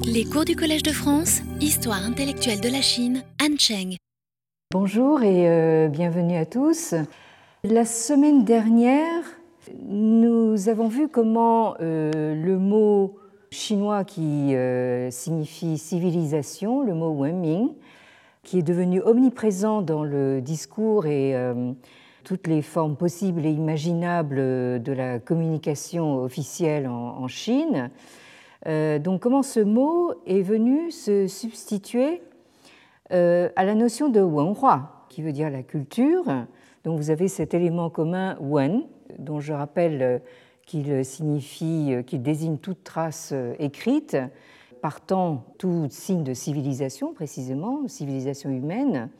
Les cours du Collège de France, Histoire intellectuelle de la Chine, Han Cheng. Bonjour et euh, bienvenue à tous. La semaine dernière, nous avons vu comment euh, le mot chinois qui euh, signifie civilisation, le mot Wenming, qui est devenu omniprésent dans le discours et toutes les formes possibles et imaginables de la communication officielle en, Chine. Euh, donc comment ce mot est venu se substituer euh, à la notion de wenhua, qui veut dire la culture. Donc vous avez cet élément commun wen, dont je rappelle euh, qu'il signifie, qu'il désigne toute trace écrite, partant tout signe de civilisation précisément, civilisation humaine.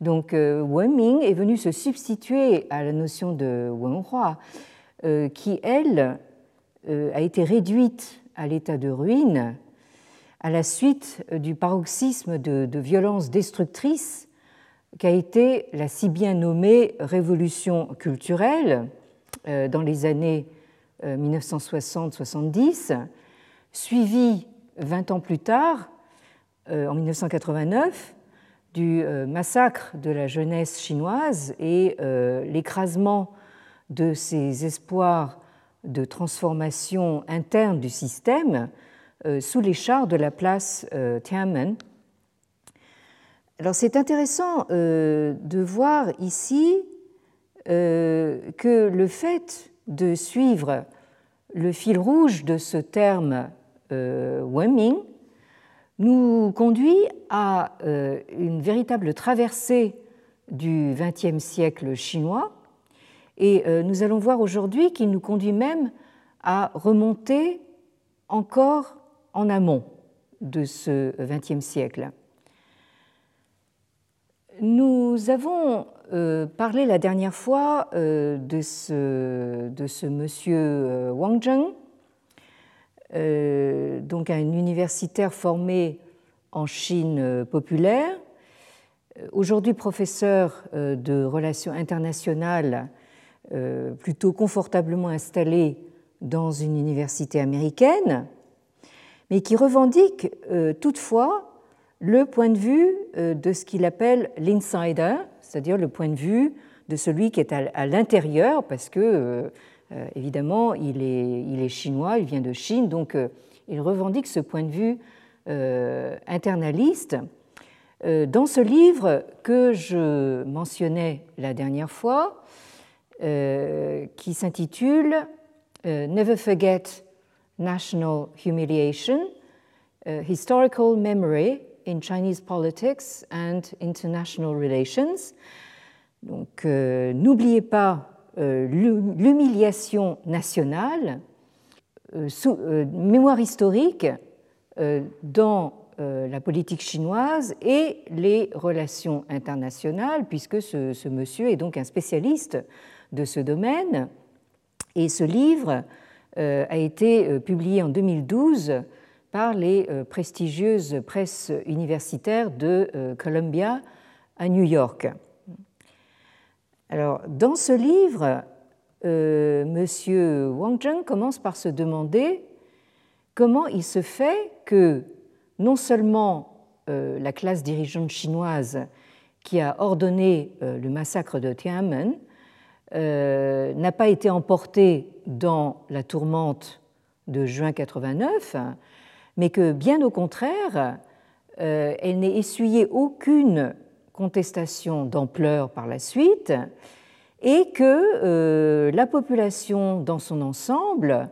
Donc Wenming est venu se substituer à la notion de wenhua, qui elle a été réduite à l'état de ruine à la suite du paroxysme de, violence destructrice qu'a été la si bien nommée révolution culturelle euh, dans les années 1960-70, euh, suivie 20 ans plus tard, euh, en 1989, du massacre de la jeunesse chinoise et l'écrasement de ses espoirs de transformation interne du système euh, sous les chars de la place euh, Tiananmen. Alors c'est intéressant euh, de voir ici que le fait de suivre le fil rouge de ce terme Wenming nous conduit à une véritable traversée du XXe siècle chinois et euh, nous allons voir aujourd'hui qu'il nous conduit même à remonter encore en amont de ce XXe siècle. Nous avons euh, parlé la dernière fois euh, de ce, monsieur Wang Zheng, donc un universitaire formé en Chine populaire, aujourd'hui professeur de relations internationales plutôt confortablement installé dans une université américaine, mais qui revendique euh, toutefois le point de vue euh, de ce qu'il appelle l'insider, c'est-à-dire le point de vue de celui qui est à l'intérieur, parce que évidemment il est, il est, chinois, il vient de Chine, donc il revendique ce point de vue internaliste. Dans ce livre que je mentionnais la dernière fois, euh, qui s'intitule euh, Never Forget National Humiliation, euh, Historical Memory in Chinese Politics and International Relations. Donc, n'oubliez pas l'humiliation nationale, mémoire historique dans la politique chinoise et les relations internationales, puisque ce, monsieur est donc un spécialiste de ce domaine. Et ce livre euh, a été euh, publié en 2012 par les euh, prestigieuses presses universitaires de Columbia à New York. Alors, dans ce livre, M. Wang Zheng commence par se demander comment il se fait que non seulement la classe dirigeante chinoise qui a ordonné le massacre de Tiananmen euh, n'a pas été emportée dans la tourmente de juin 89, mais que bien au contraire, euh, elle n'ait essuyé aucune contestation d'ampleur par la suite et que euh, la population dans son ensemble,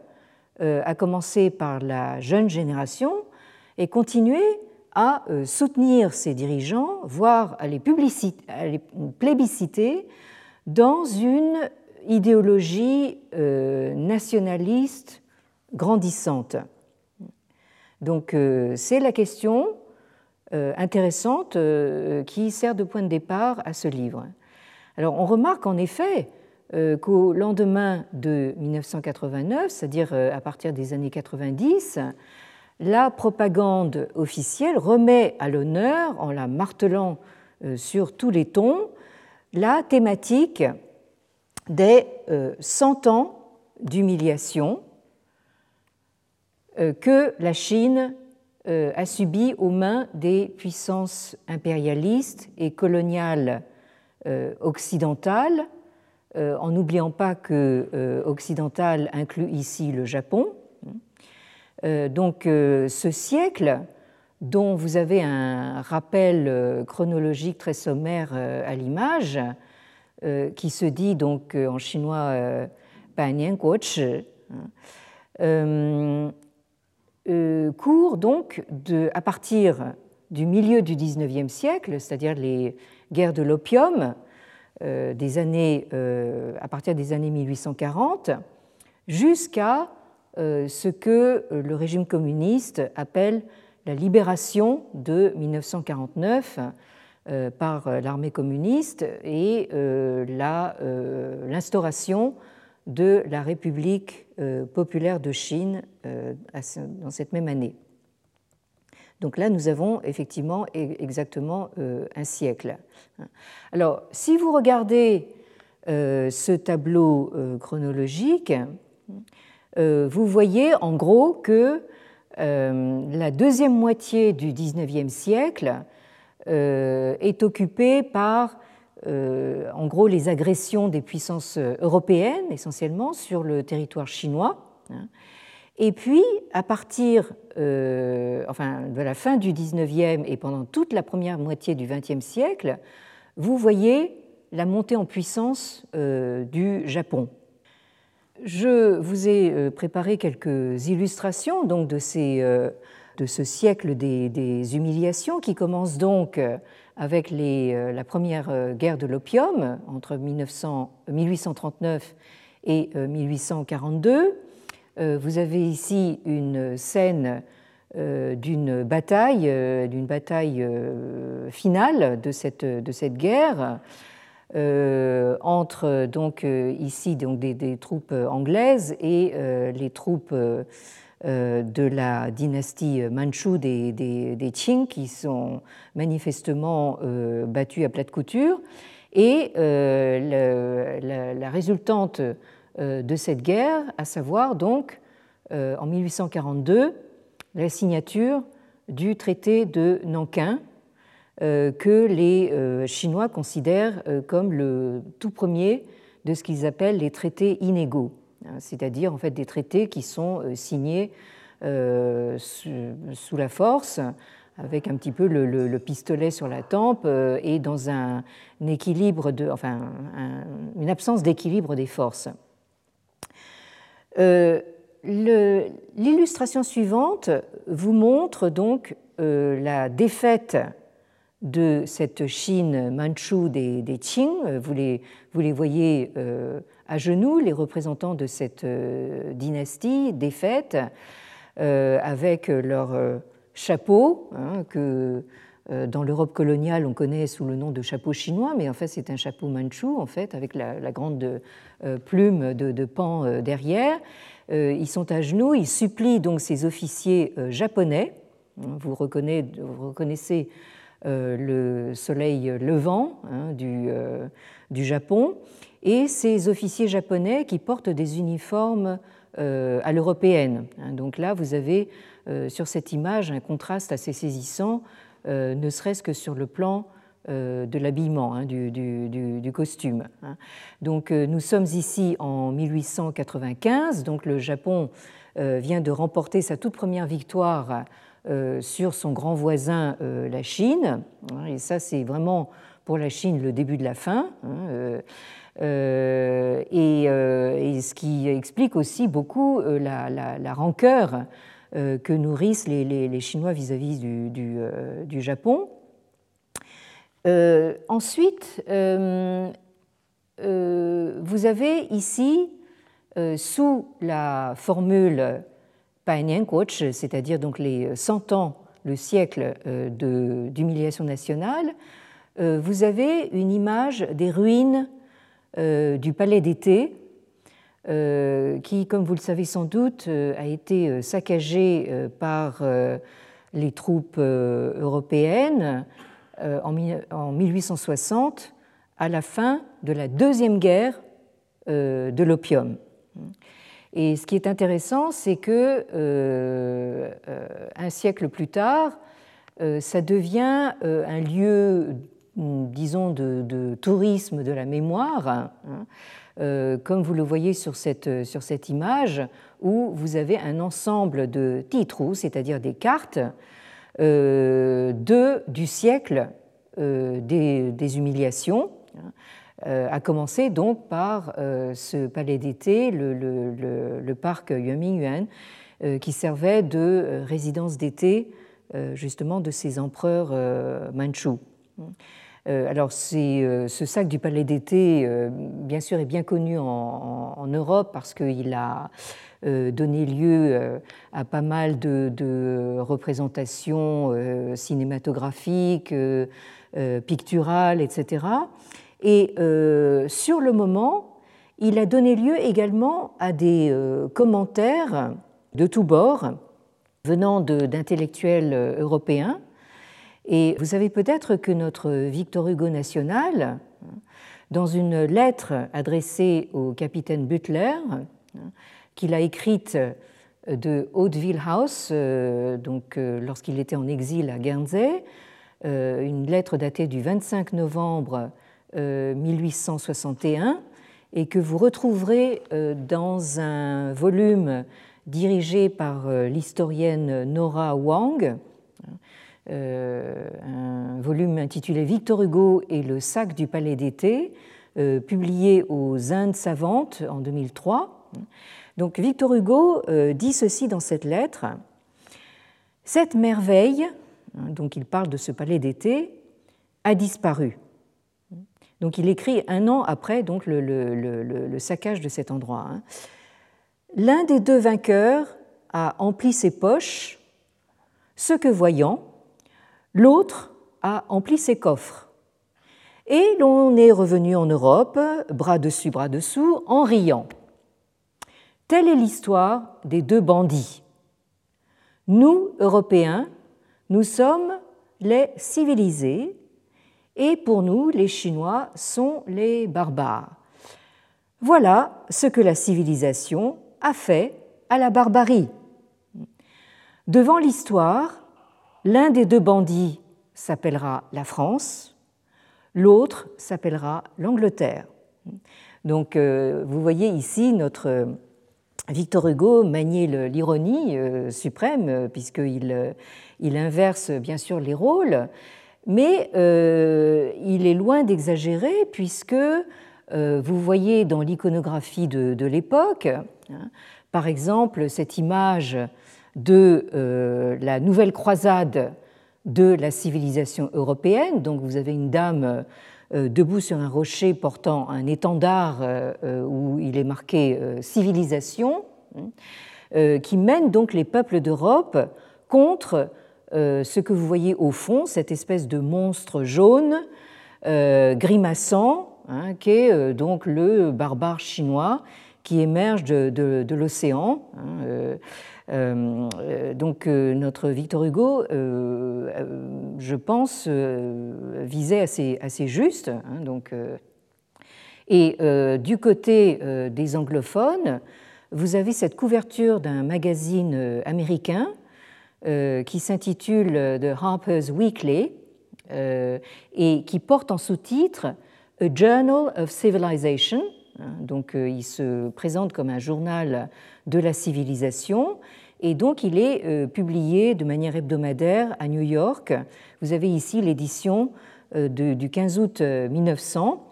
à commencer par la jeune génération, ait continué à soutenir ses dirigeants, voire les, à les plébisciter dans une idéologie euh, nationaliste grandissante. Donc euh, c'est la question euh, intéressante qui sert de point de départ à ce livre. Alors on remarque en effet qu'au lendemain de 1989, c'est-à-dire à partir des années 90, la propagande officielle remet à l'honneur, en la martelant sur tous les tons, la thématique des 100 euh, ans d'humiliation euh, que la Chine a subi aux mains des puissances impérialistes et coloniales occidentales, en n'oubliant pas que occidental inclut ici le Japon. Donc ce siècle, dont vous avez un rappel chronologique très sommaire à l'image, qui se dit donc en chinois Banyan euh, euh, court donc à partir du milieu du XIXe siècle, c'est-à-dire les guerres de l'opium, euh, des années, à partir des années 1840, jusqu'à ce que le régime communiste appelle la libération de 1949 par l'armée communiste et l'instauration de la République euh, populaire de Chine euh, dans cette même année. Donc là, nous avons effectivement e-, exactement euh, un siècle. Alors, si vous regardez ce tableau chronologique, vous voyez en gros que la deuxième moitié du XIXe siècle est occupée par euh, en gros les agressions des puissances européennes essentiellement sur le territoire chinois. Hein. Et puis, à partir euh, enfin, de la fin du XIXe et pendant toute la première moitié du XXe siècle, vous voyez la montée en puissance euh, du Japon. Je vous ai préparé quelques illustrations donc, de, ces, de ce siècle des, humiliations qui commence donc avec euh, la première euh, guerre de l'opium entre 1839 et 1842. Euh, vous avez ici une scène d'une bataille, d'une bataille finale de cette, de cette guerre. Entre donc ici donc des, troupes anglaises et les troupes euh, de la dynastie manchoue des, des, Qing qui sont manifestement euh, battus à plat de couture. Et euh, la, résultante de cette guerre, à savoir donc en 1842 la signature du traité de Nankin, que les Chinois considèrent comme le tout premier de ce qu'ils appellent les traités inégaux. Hein, c'est-à-dire en fait des traités qui sont euh, signés euh, sous la force, avec un petit peu le, pistolet sur la tempe euh, et dans un, équilibre de, enfin, une absence d'équilibre des forces. L'illustration suivante vous montre donc la défaite de cette Chine manchoue des, Qing. Vous les, vous les voyez à genoux les représentants de cette euh, dynastie défaite euh, avec leur euh, chapeau hein, que dans l'Europe coloniale on connaît sous le nom de chapeau chinois, mais en fait c'est un chapeau manchou en fait avec la, grande plume de, pan derrière. Ils sont à genoux, ils supplient donc ces officiers japonais. Vous reconnaissez, le soleil levant hein, du, du Japon et ces officiers japonais qui portent des uniformes euh, à l'européenne. Hein, donc là, vous avez euh, sur cette image un contraste assez saisissant, euh, ne serait-ce que sur le plan de l'habillement, hein, du, costume. Hein. Donc nous sommes ici en 1895, donc le Japon vient de remporter sa toute première victoire sur son grand voisin, la Chine. Et ça, c'est vraiment pour la Chine le début de la fin. Euh, euh, et, ce qui explique aussi beaucoup euh, la, rancœur que nourrissent les, Chinois vis-à-vis du, Japon. ensuite, vous avez ici, sous la formule C'est-à-dire donc les 100 ans, le siècle d'humiliation nationale, vous avez une image des ruines euh, du palais d'été, euh, qui, comme vous le savez sans doute, euh, a été saccagé par les troupes européennes en 1860, à la fin de la deuxième guerre de l'opium. Et ce qui est intéressant, c'est que un siècle plus tard, ça devient un lieu, disons, de, tourisme de la mémoire. Hein, comme vous le voyez sur cette, sur cette image, où vous avez un ensemble de titres, c'est-à-dire des cartes de, du siècle des, humiliations, hein, euh, à commencer donc par euh, ce palais d'été, le, parc Yuan, euh, qui servait de résidence d'été justement de ces empereurs manchus. Alors, ce sac du palais d'été, bien sûr, est bien connu en, Europe parce qu'il a donné lieu à pas mal de représentations cinématographiques, picturales, etc. Et euh, sur le moment, il a donné lieu également à des euh, commentaires de tous bords venant d'intellectuels euh, européens. Et vous savez peut-être que notre Victor Hugo national, dans une lettre adressée au capitaine Butler, qu'il a écrite de Hauteville House, donc lorsqu'il était en exil à Guernsey, une lettre datée du 25 novembre 1861 euh, et que vous retrouverez euh, dans un volume dirigé par euh, l'historienne Nora Wang, un volume intitulé Victor Hugo et le sac du palais d'été, publié aux Indes savantes en 2003. Donc Victor Hugo dit ceci dans cette lettre Cette merveille, hein, donc il parle de ce palais d'été, a disparu. Donc il écrit un an après donc, le, saccage de cet endroit. Hein. L'un des deux vainqueurs a empli ses poches, ce que voyant, l'autre a empli ses coffres. Et l'on est revenu en Europe, bras dessus, bras dessous, en riant. Telle est l'histoire des deux bandits. Nous, Européens, nous sommes les civilisés, et pour nous, les Chinois sont les barbares. Voilà ce que la civilisation a fait à la barbarie. Devant l'histoire, l'un des deux bandits s'appellera la France, l'autre s'appellera l'Angleterre. Donc euh, vous voyez ici notre Victor Hugo manier l'ironie euh, suprême, euh, puisqu'il il inverse bien sûr les rôles, mais euh, il est loin d'exagérer puisque euh, vous voyez dans l'iconographie de, l'époque, hein, par exemple, cette image de euh, la nouvelle croisade de la civilisation européenne. Donc vous avez une dame debout sur un rocher portant un étendard où il est marqué civilisation, hein, qui mène donc les peuples d'Europe contre ce que vous voyez au fond, cette espèce de monstre jaune euh, grimaçant, hein, qui est euh, donc le barbare chinois qui émerge de, l'océan. Hein, donc notre Victor Hugo, je pense, visait assez, assez juste. Hein, donc, et du côté des anglophones, vous avez cette couverture d'un magazine américain euh, qui s'intitule The Harper's Weekly euh, et qui porte en sous-titre A Journal of Civilization. Hein, donc euh, il se présente comme un journal de la civilisation et donc il est publié de manière hebdomadaire à New York. Vous avez ici l'édition du 15 août 1900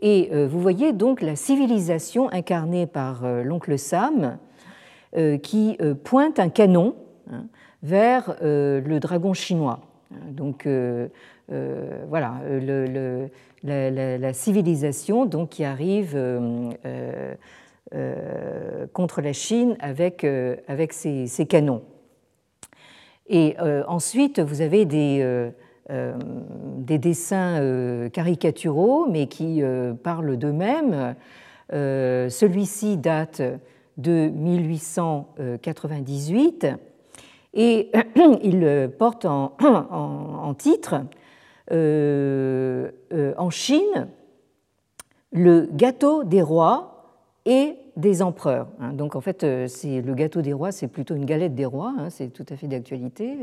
et vous voyez donc la civilisation incarnée par l'oncle Sam qui pointe un canon hein, vers euh, le dragon chinois. Donc euh, euh, voilà, la, civilisation qui arrive contre la Chine avec, ses, canons. Et ensuite, vous avez des, des dessins caricaturaux, mais qui parlent d'eux-mêmes. Celui-ci date de 1898 et il porte en, titre euh, euh, En Chine, le gâteau des rois et des empereurs. Hein. Donc en fait, le gâteau des rois, c'est plutôt une galette des rois, hein, c'est tout à fait d'actualité.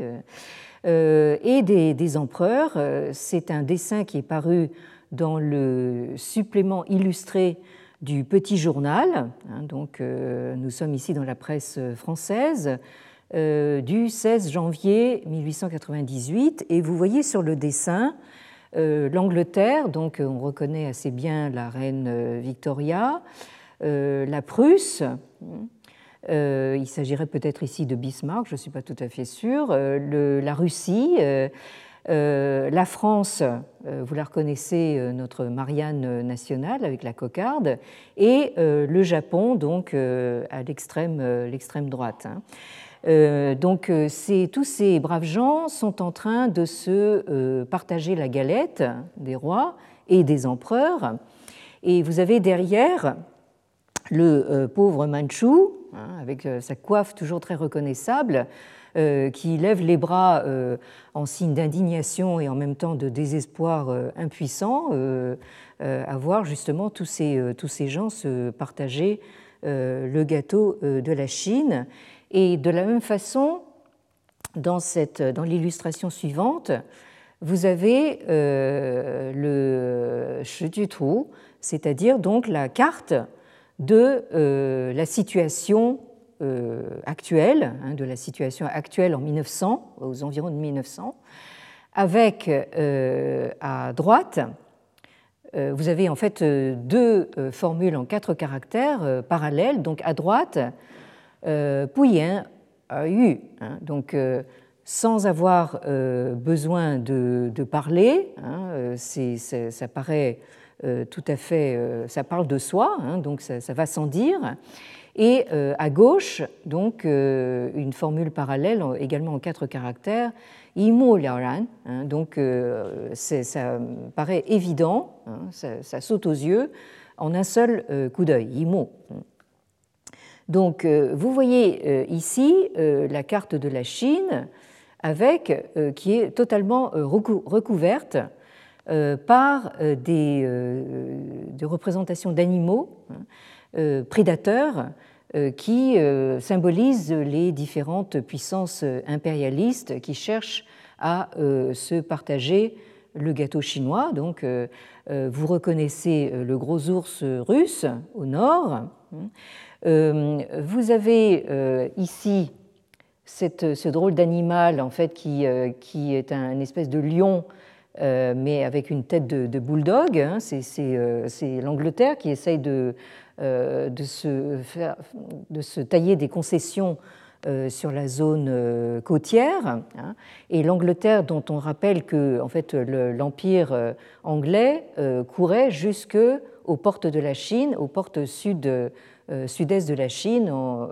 et des, empereurs, c'est un dessin qui est paru dans le supplément illustré du Petit Journal. Hein, donc, euh, nous sommes ici dans la presse française euh, du 16 janvier 1898 et vous voyez sur le dessin euh, l'Angleterre, donc on reconnaît assez bien la reine Victoria, la Prusse. il s'agirait peut-être ici de Bismarck, je ne suis pas tout à fait sûre. la Russie, euh, la France, euh, vous la reconnaissez, euh, notre Marianne nationale avec la cocarde, et le Japon, donc à l'extrême droite. Hein. Donc tous ces braves gens sont en train de se partager la galette des rois et des empereurs. Et vous avez derrière le pauvre Manchou, hein, avec sa coiffe toujours très reconnaissable, euh, qui lève les bras euh, en signe d'indignation et en même temps de désespoir euh, impuissant à voir justement tous ces, tous ces gens se partager le gâteau de la Chine. Et de la même façon, dans, dans l'illustration suivante, vous avez le trou, c'est-à-dire donc la carte de la situation euh, actuelle, hein, de la situation actuelle en 1900, aux environs de 1900, avec euh, à droite, euh, vous avez en fait deux formules en quatre caractères parallèles. Donc à droite, Puyen a eu, hein, donc sans avoir besoin de, parler, hein, ça paraît tout à fait, ça parle de soi, donc ça, ça va sans dire. Et euh, à gauche, donc, euh, une formule parallèle, également en quatre caractères, Imo Liaoran. Hein, donc, euh, ça paraît évident, hein, ça, saute aux yeux en un seul coup d'œil, Imo. Donc, vous voyez ici la carte de la Chine avec, qui est totalement recouverte par des, représentations d'animaux hein, prédateurs euh, qui euh, symbolise les différentes puissances impérialistes qui cherchent à euh, se partager le gâteau chinois. Donc, vous reconnaissez le gros ours russe au nord. Vous avez ici cette, ce drôle d'animal en fait qui, qui est un espèce de lion mais avec une tête de, de bulldog. Hein. C'est l'Angleterre qui essaye de, euh, de se, faire, de se tailler des concessions euh, sur la zone euh, côtière. Hein. Et l'Angleterre, dont on rappelle que en fait, l'empire anglais courait jusque aux portes de la Chine, aux portes sud, sud-est de la Chine, en,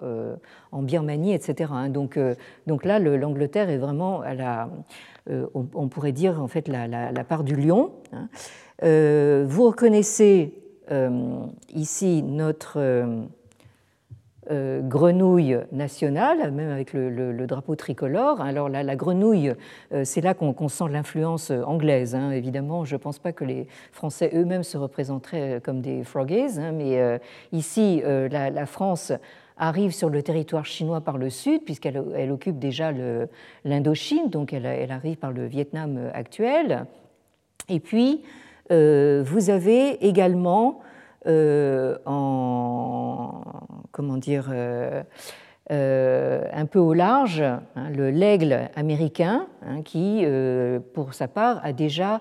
en Birmanie, etc. Hein. Donc, donc là, l'Angleterre est vraiment on, pourrait dire en fait la, part du lion. Hein. Vous reconnaissez euh, ici notre euh, euh, grenouille nationale, même avec le, drapeau tricolore. Alors la, grenouille, c'est là qu'on sent l'influence anglaise. Hein. Évidemment, je ne pense pas que les Français eux-mêmes se représenteraient comme des froggies, hein, mais ici, la, France arrive sur le territoire chinois par le sud, puisqu'elle elle occupe déjà l'Indochine, donc elle, arrive par le Vietnam actuel. Et puis, euh, vous avez également euh, en comment dire euh, un peu au large hein, le l'aigle américain hein, qui, pour sa part, a déjà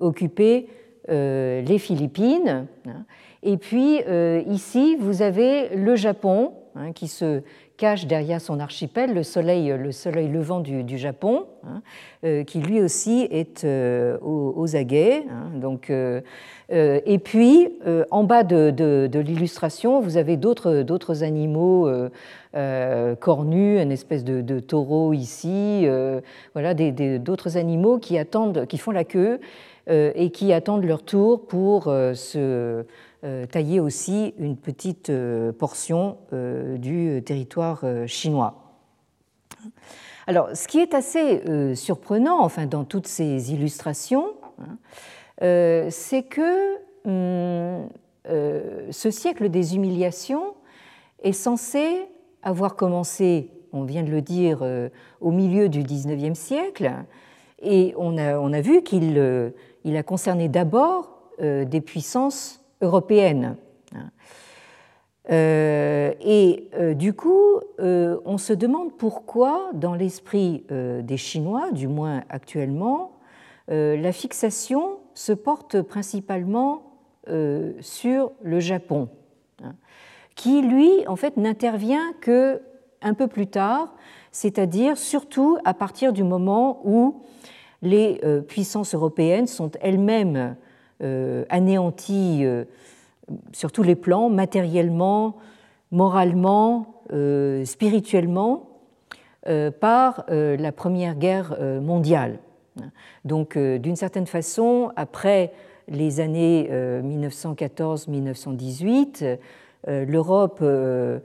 occupé les Philippines. Hein. Et puis ici, vous avez le Japon qui se cache derrière son archipel le soleil, le soleil levant du, Japon, hein, euh, qui lui aussi est euh, aux, aguets. Hein. donc, euh, et puis, en bas de, l'illustration, vous avez d'autres animaux cornus, une espèce de, taureau ici, voilà, d'autres animaux qui attendent, qui font la queue et qui attendent leur tour pour se euh, tailler aussi une petite euh, portion euh, du territoire chinois. Alors, ce qui est assez surprenant, enfin, dans toutes ces illustrations, hein, c'est que hum, ce siècle des humiliations est censé avoir commencé, on vient de le dire, au milieu du XIXe siècle, et on a, vu qu'il il a concerné d'abord des puissances européennes. et du coup, on se demande pourquoi, dans l'esprit des Chinois, du moins actuellement, la fixation se porte principalement euh, sur le Japon, hein, qui lui, en fait, n'intervient que un peu plus tard, c'est-à-dire surtout à partir du moment où les euh, puissances européennes sont elles-mêmes euh, anéanties sur tous les plans, matériellement, moralement, spirituellement, par la Première Guerre mondiale. Donc, d'une certaine façon, après les années 1914-1918, euh, euh, l'Europe euh,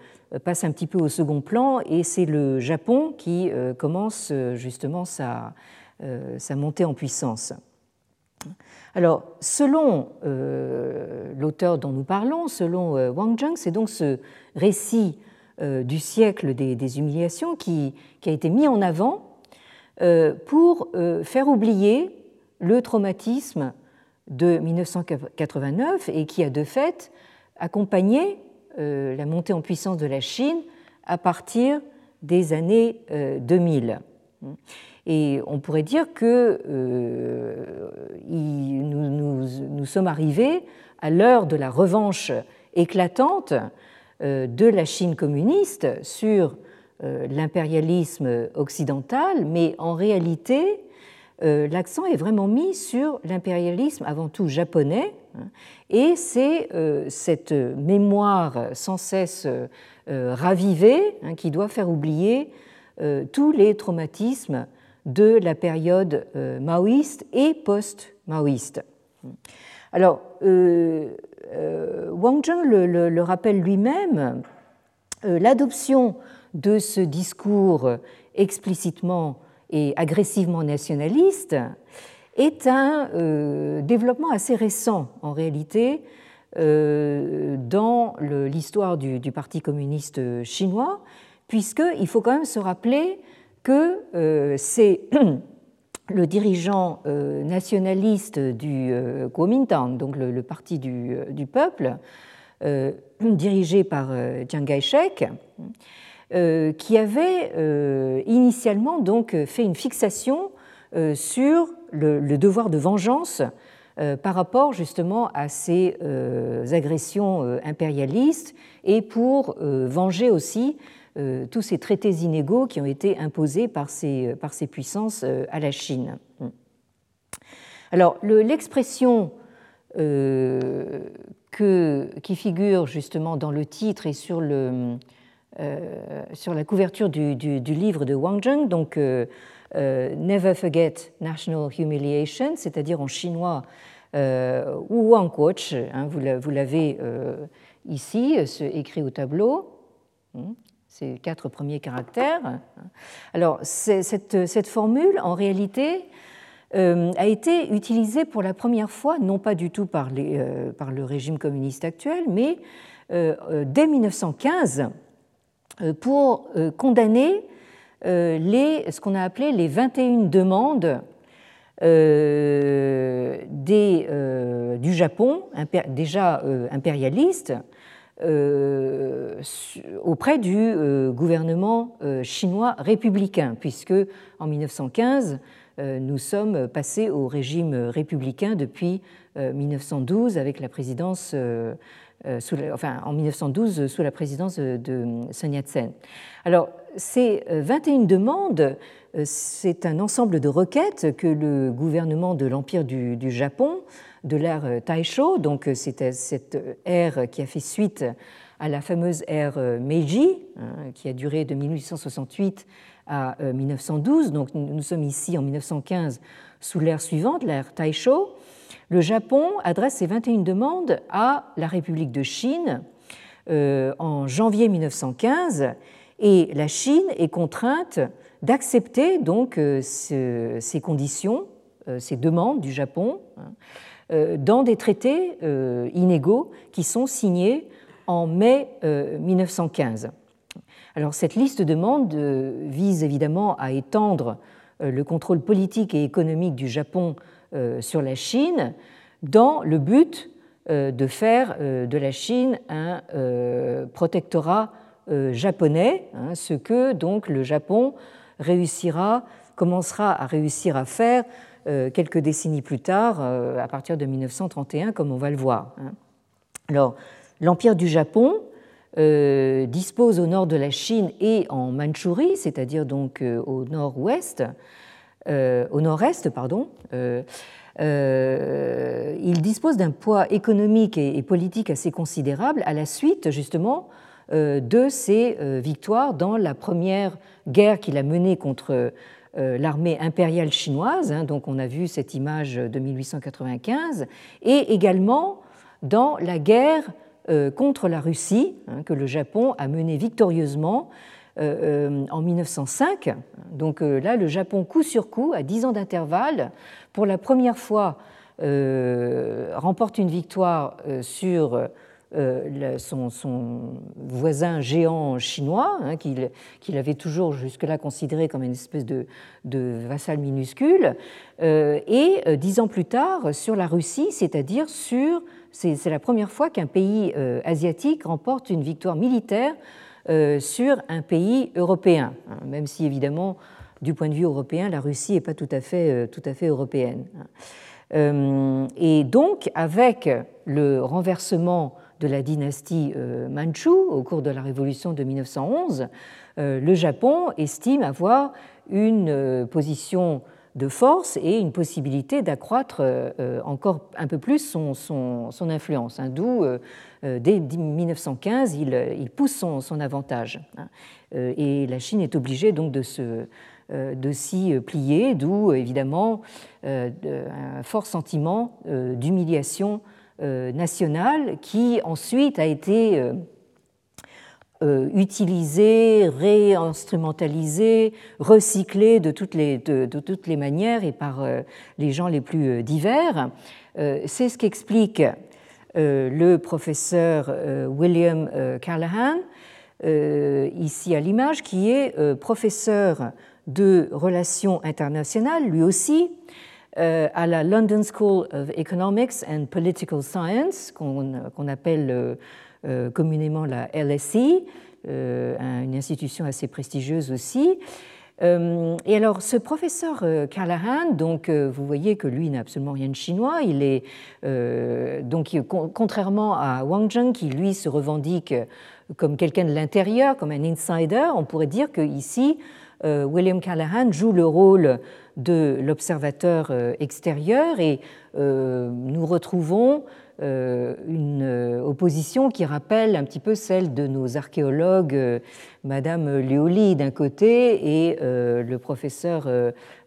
passe un petit peu au second plan et c'est le Japon qui commence justement sa montée en puissance. Alors, selon l'auteur dont nous parlons, selon Wang Zheng, c'est donc ce récit du siècle des, humiliations qui, a été mis en avant pour faire oublier le traumatisme de 1989 et qui a de fait accompagné euh, la montée en puissance de la Chine à partir des années 2000. Euh, et on pourrait dire que euh, nous, sommes arrivés à l'heure de la revanche éclatante de la Chine communiste sur l'impérialisme occidental, mais en réalité, euh, l'accent est vraiment mis sur l'impérialisme avant tout japonais, et c'est euh, cette mémoire sans cesse euh, ravivée hein, qui doit faire oublier tous les traumatismes de la période maoïste et post-maoïste. Alors, Wang Zheng le, le rappelle lui-même, l'adoption de ce discours explicitement et agressivement nationaliste est un euh, développement assez récent en réalité euh, dans l'histoire du, Parti communiste chinois, puisqu'il faut quand même se rappeler que euh, c'est le dirigeant nationaliste du Kuomintang, donc le, parti du, peuple, dirigé par Chiang Kai-shek, euh, qui avait euh, initialement donc fait une fixation euh, sur le, devoir de vengeance par rapport justement à ces agressions impérialistes et pour venger aussi tous ces traités inégaux qui ont été imposés par ces, par ces puissances à la Chine. Alors l'expression qui figure justement dans le titre et sur le, euh, sur la couverture du, livre de Wang Zheng, donc euh, euh, Never Forget National Humiliation, c'est-à-dire en chinois ou Wang hein, vous l'avez ici, écrit au tableau. Ces quatre premiers caractères. Alors, cette, formule, en réalité, a été utilisée pour la première fois, non pas du tout par, par le régime communiste actuel, mais dès 1915 euh, pour euh, condamner euh, ce qu'on a appelé les 21 demandes des, du Japon, déjà impérialiste, auprès du gouvernement chinois républicain, puisque en 1915, nous sommes passés au régime républicain depuis 1912 avec la présidence euh, enfin, en 1912 sous la présidence de Sun Yat-sen. Alors, ces 21 euh, demandes, euh, c'est un ensemble de requêtes que le gouvernement de l'Empire du, Japon, de l'ère Taisho, donc c'était cette ère qui a fait suite à la fameuse ère Meiji, hein, qui a duré de 1868 à 1912. Donc nous sommes ici en 1915 sous l'ère suivante, l'ère Taisho. Le Japon adresse ses 21 demandes à la République de Chine euh, en janvier 1915 et la Chine est contrainte d'accepter donc euh, ces conditions, euh, ces demandes du Japon, hein, dans des traités inégaux qui sont signés en mai 1915. Alors cette liste de demandes vise évidemment à étendre le contrôle politique et économique du Japon sur la Chine dans le but de faire de la Chine un protectorat japonais, hein, ce que donc le Japon réussira, commencera à réussir à faire euh, quelques décennies plus tard, euh, à partir de 1931, comme on va le voir. Hein. Alors, l'Empire du Japon euh, dispose au nord de la Chine et en Mandchourie, c'est-à-dire donc au nord-ouest, au nord-est, pardon. il dispose d'un poids économique et, politique assez considérable à la suite justement de ses victoires dans la première guerre qu'il a menée contre euh, l'armée impériale chinoise, hein, donc on a vu cette image de 1895, et également dans la guerre euh, contre la Russie, hein, que le Japon a menée victorieusement euh, en 1905. Donc là, le Japon, coup sur coup, à 10 ans d'intervalle, pour la première fois, remporte une victoire sur euh, son, voisin géant chinois, hein, qu'il avait toujours jusque-là considéré comme une espèce de, vassal minuscule, euh, et euh, dix ans plus tard sur la Russie, c'est-à-dire sur... C'est la première fois qu'un pays asiatique remporte une victoire militaire sur un pays européen, hein, même si évidemment, du point de vue européen, la Russie n'est pas tout à fait, tout à fait européenne. Hein. Et donc, avec le renversement de la dynastie euh, Manchu au cours de la révolution de 1911, euh, le Japon estime avoir une euh, position de force et une possibilité d'accroître encore un peu plus son, son, influence. Hein, d'où, dès 1915, il, pousse son, avantage. Hein. Et la Chine est obligée donc de se de s'y plier, d'où évidemment un fort sentiment d'humiliation nationale qui ensuite a été euh, euh, utilisé, réinstrumentalisé, recyclé de toutes les, de, toutes les manières et par les gens les plus divers. C'est ce qu'explique le professeur William Callahan, ici à l'image, qui est professeur de relations internationales, lui aussi, euh, à la London School of Economics and Political Science, qu'on appelle euh, euh, communément la LSE, une institution assez prestigieuse aussi. Et alors, ce professeur Callahan, donc, vous voyez que lui n'a absolument rien de chinois. Il est donc, contrairement à Wang Zheng, qui lui se revendique comme quelqu'un de l'intérieur, comme un insider, on pourrait dire que ici, William Callahan joue le rôle de l'observateur euh, extérieur et euh, nous retrouvons euh, une opposition qui rappelle un petit peu celle de nos archéologues, Madame Leoli d'un côté et le professeur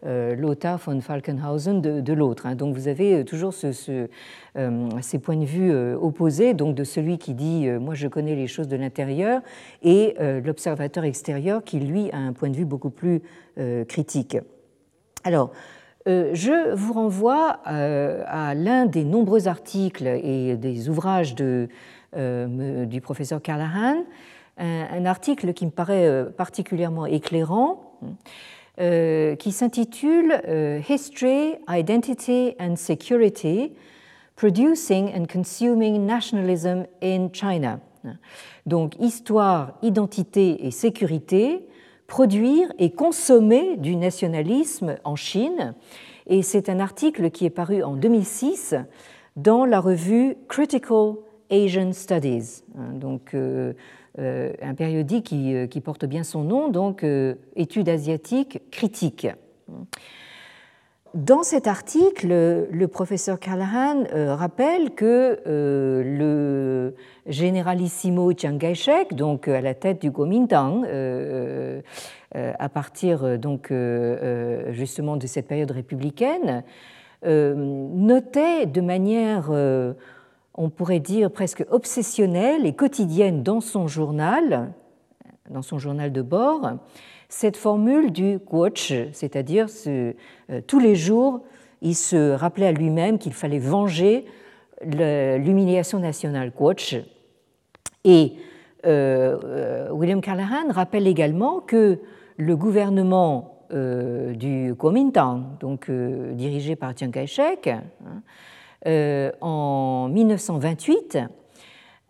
Lothar von Falkenhausen de, l'autre. Hein. Donc vous avez toujours ce, ces points de vue opposés, donc de celui qui dit moi je connais les choses de l'intérieur et l'observateur extérieur qui lui a un point de vue beaucoup plus critique. Alors, euh, je vous renvoie euh, à l'un des nombreux articles et des ouvrages euh, du professeur Callahan, un, article qui me paraît particulièrement éclairant, qui s'intitule History, Identity and Security, Producing and Consuming Nationalism in China. Donc, histoire, identité et sécurité, produire et consommer du nationalisme en Chine. Et c'est un article qui est paru en 2006 dans la revue Critical Asian Studies, hein, donc euh, euh, un périodique euh, qui, porte bien son nom, donc Études asiatiques critiques. Dans cet article, le professeur Callahan euh, rappelle que euh, le généralissimo Chiang Kai-shek, donc à la tête du Kuomintang, euh, à partir donc justement de cette période républicaine, notait de manière, on pourrait dire presque obsessionnelle et quotidienne dans son journal, dans son journal de bord, cette formule du guoch, c'est-à-dire euh, tous les jours, il se rappelait à lui-même qu'il fallait venger l'humiliation nationale guoch. Et William Callahan rappelle également que le gouvernement du Kuomintang, donc dirigé par Chiang Kai-shek, hein, en 1928,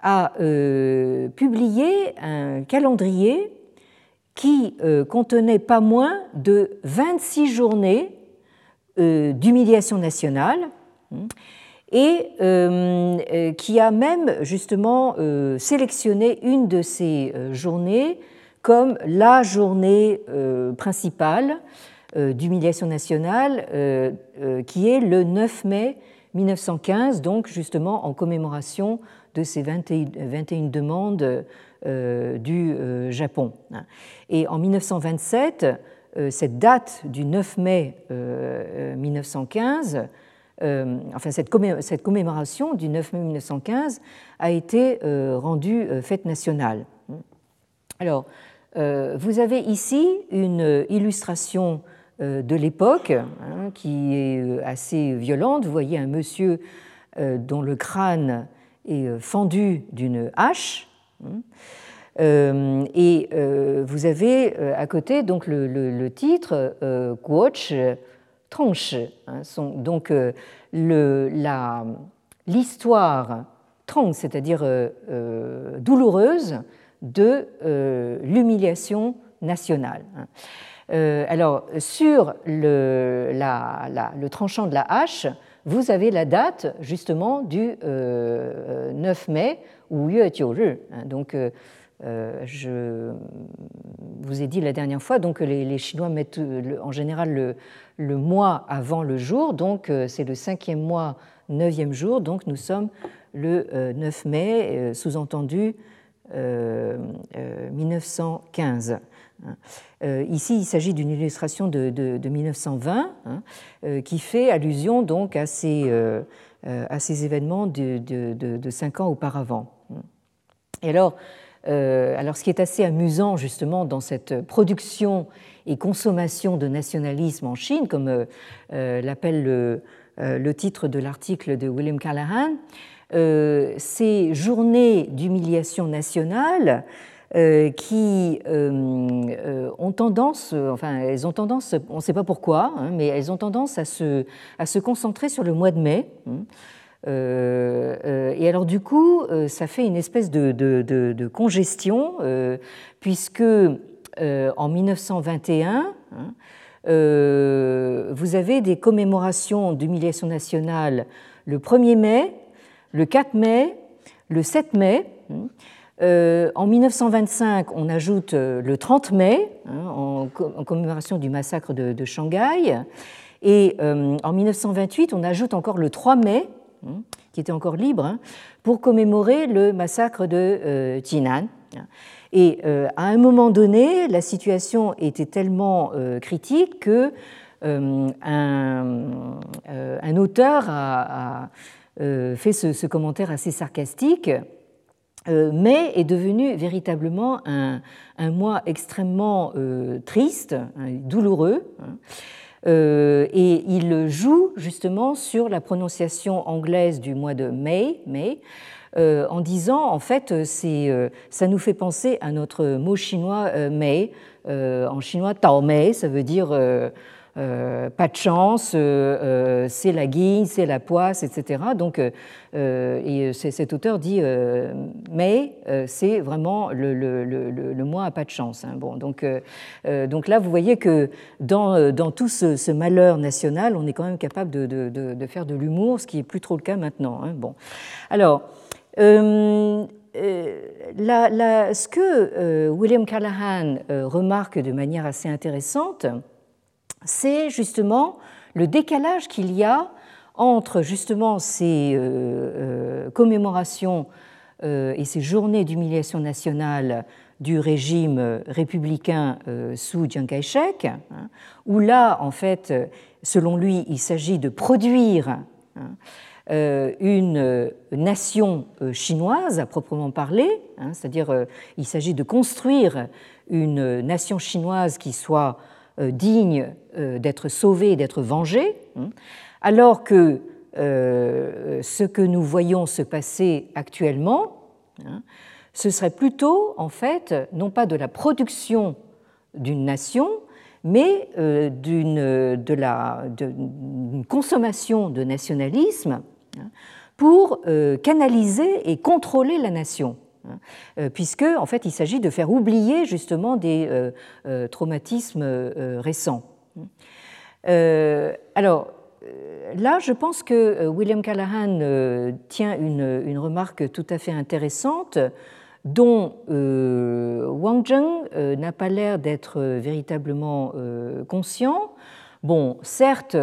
a publié un calendrier qui contenait pas moins de 26 journées euh, d'humiliation nationale hein, et euh, euh, qui a même justement sélectionné une de ces journées comme la journée principale d'humiliation nationale, qui est le 9 mai 1915, donc justement en commémoration de ces 21, demandes du Japon. Et en 1927, euh, cette date du 9 mai 1915, euh, euh, enfin cette, commémoration du 9 mai 1915 a été rendue fête nationale. Alors, vous avez ici une illustration de l'époque hein, qui est assez violente. Vous voyez un monsieur dont le crâne est fendu d'une hache. Hein. Euh, et euh, vous avez euh, à côté donc le, titre Guoch Tongshi. Hein, donc l'histoire Tong, c'est-à-dire douloureuse de l'humiliation nationale. Hein. alors, sur le, le, tranchant de la hache, vous avez la date justement du 9 mai ou Yue hein. donc euh, je vous ai dit la dernière fois donc, les, Chinois mettent en général le, mois avant le jour, donc euh, c'est le cinquième mois, neuvième jour, donc nous sommes le 9 euh, mai, sous-entendu 1915. Ici, il s'agit d'une illustration de, 1920 hein, qui fait allusion donc à ces, ces événements de, de, cinq ans auparavant. Et alors, euh, alors, ce qui est assez amusant justement dans cette production et consommation de nationalisme en Chine, comme euh, euh, l'appelle le, titre de l'article de William Callahan, ces journées d'humiliation nationale qui ont tendance, enfin elles ont tendance, on ne sait pas pourquoi, hein, mais elles ont tendance à se, à se concentrer sur le mois de mai. Hein. Euh, euh, et alors du coup, euh, ça fait une espèce de, congestion, puisque en 1921, hein, vous avez des commémorations d'humiliation nationale le 1er mai, le 4 mai, le 7 mai. En 1925, on ajoute le 30 mai, hein, en, commémoration du massacre de, Shanghai. Et en 1928, on ajoute encore le 3 mai, Hein, qui était encore libre, hein, pour commémorer le massacre de euh, Jinan. Et euh, à un moment donné, la situation était tellement euh, critique que un, auteur a, fait ce, commentaire assez sarcastique. Mai est devenu véritablement un, mois extrêmement triste, hein, douloureux. Euh, et il joue justement sur la prononciation anglaise du mois de mai, mai euh, en disant en fait c'est, euh, ça nous fait penser à notre mot chinois Mei. en chinois Tao Mei, ça veut dire euh, pas de chance, euh, euh, c'est la guigne, c'est la poisse, etc. Donc, et cet auteur dit, mais c'est vraiment le, le, mois à pas de chance. Hein. Bon, donc, donc là, vous voyez que dans, dans tout ce, malheur national, on est quand même capable de, de, faire de l'humour, ce qui est plus trop le cas maintenant. Hein. Bon, alors. Ce que William Callahan remarque de manière assez intéressante, c'est justement le décalage qu'il y a entre justement ces euh, euh, commémorations euh, et ces journées d'humiliation nationale du régime républicain sous Chiang Kai-shek, hein, où là, en fait, selon lui, il s'agit de produire hein, une nation chinoise à proprement parler, hein, c'est-à-dire il s'agit de construire une nation chinoise qui soit digne euh, d'être sauvé et d'être vengé, hein, alors que euh, ce que nous voyons se passer actuellement, hein, Ce serait plutôt, en fait, non pas de la production d'une nation, mais d'une de la consommation de nationalisme hein, pour canaliser et contrôler la nation. Hein, puisque en fait il s'agit de faire oublier justement des traumatismes récents. alors euh, là, je pense que euh, William Callahan euh, tient une, remarque tout à fait intéressante dont Wang Zheng n'a pas l'air d'être véritablement conscient. Bon, certes,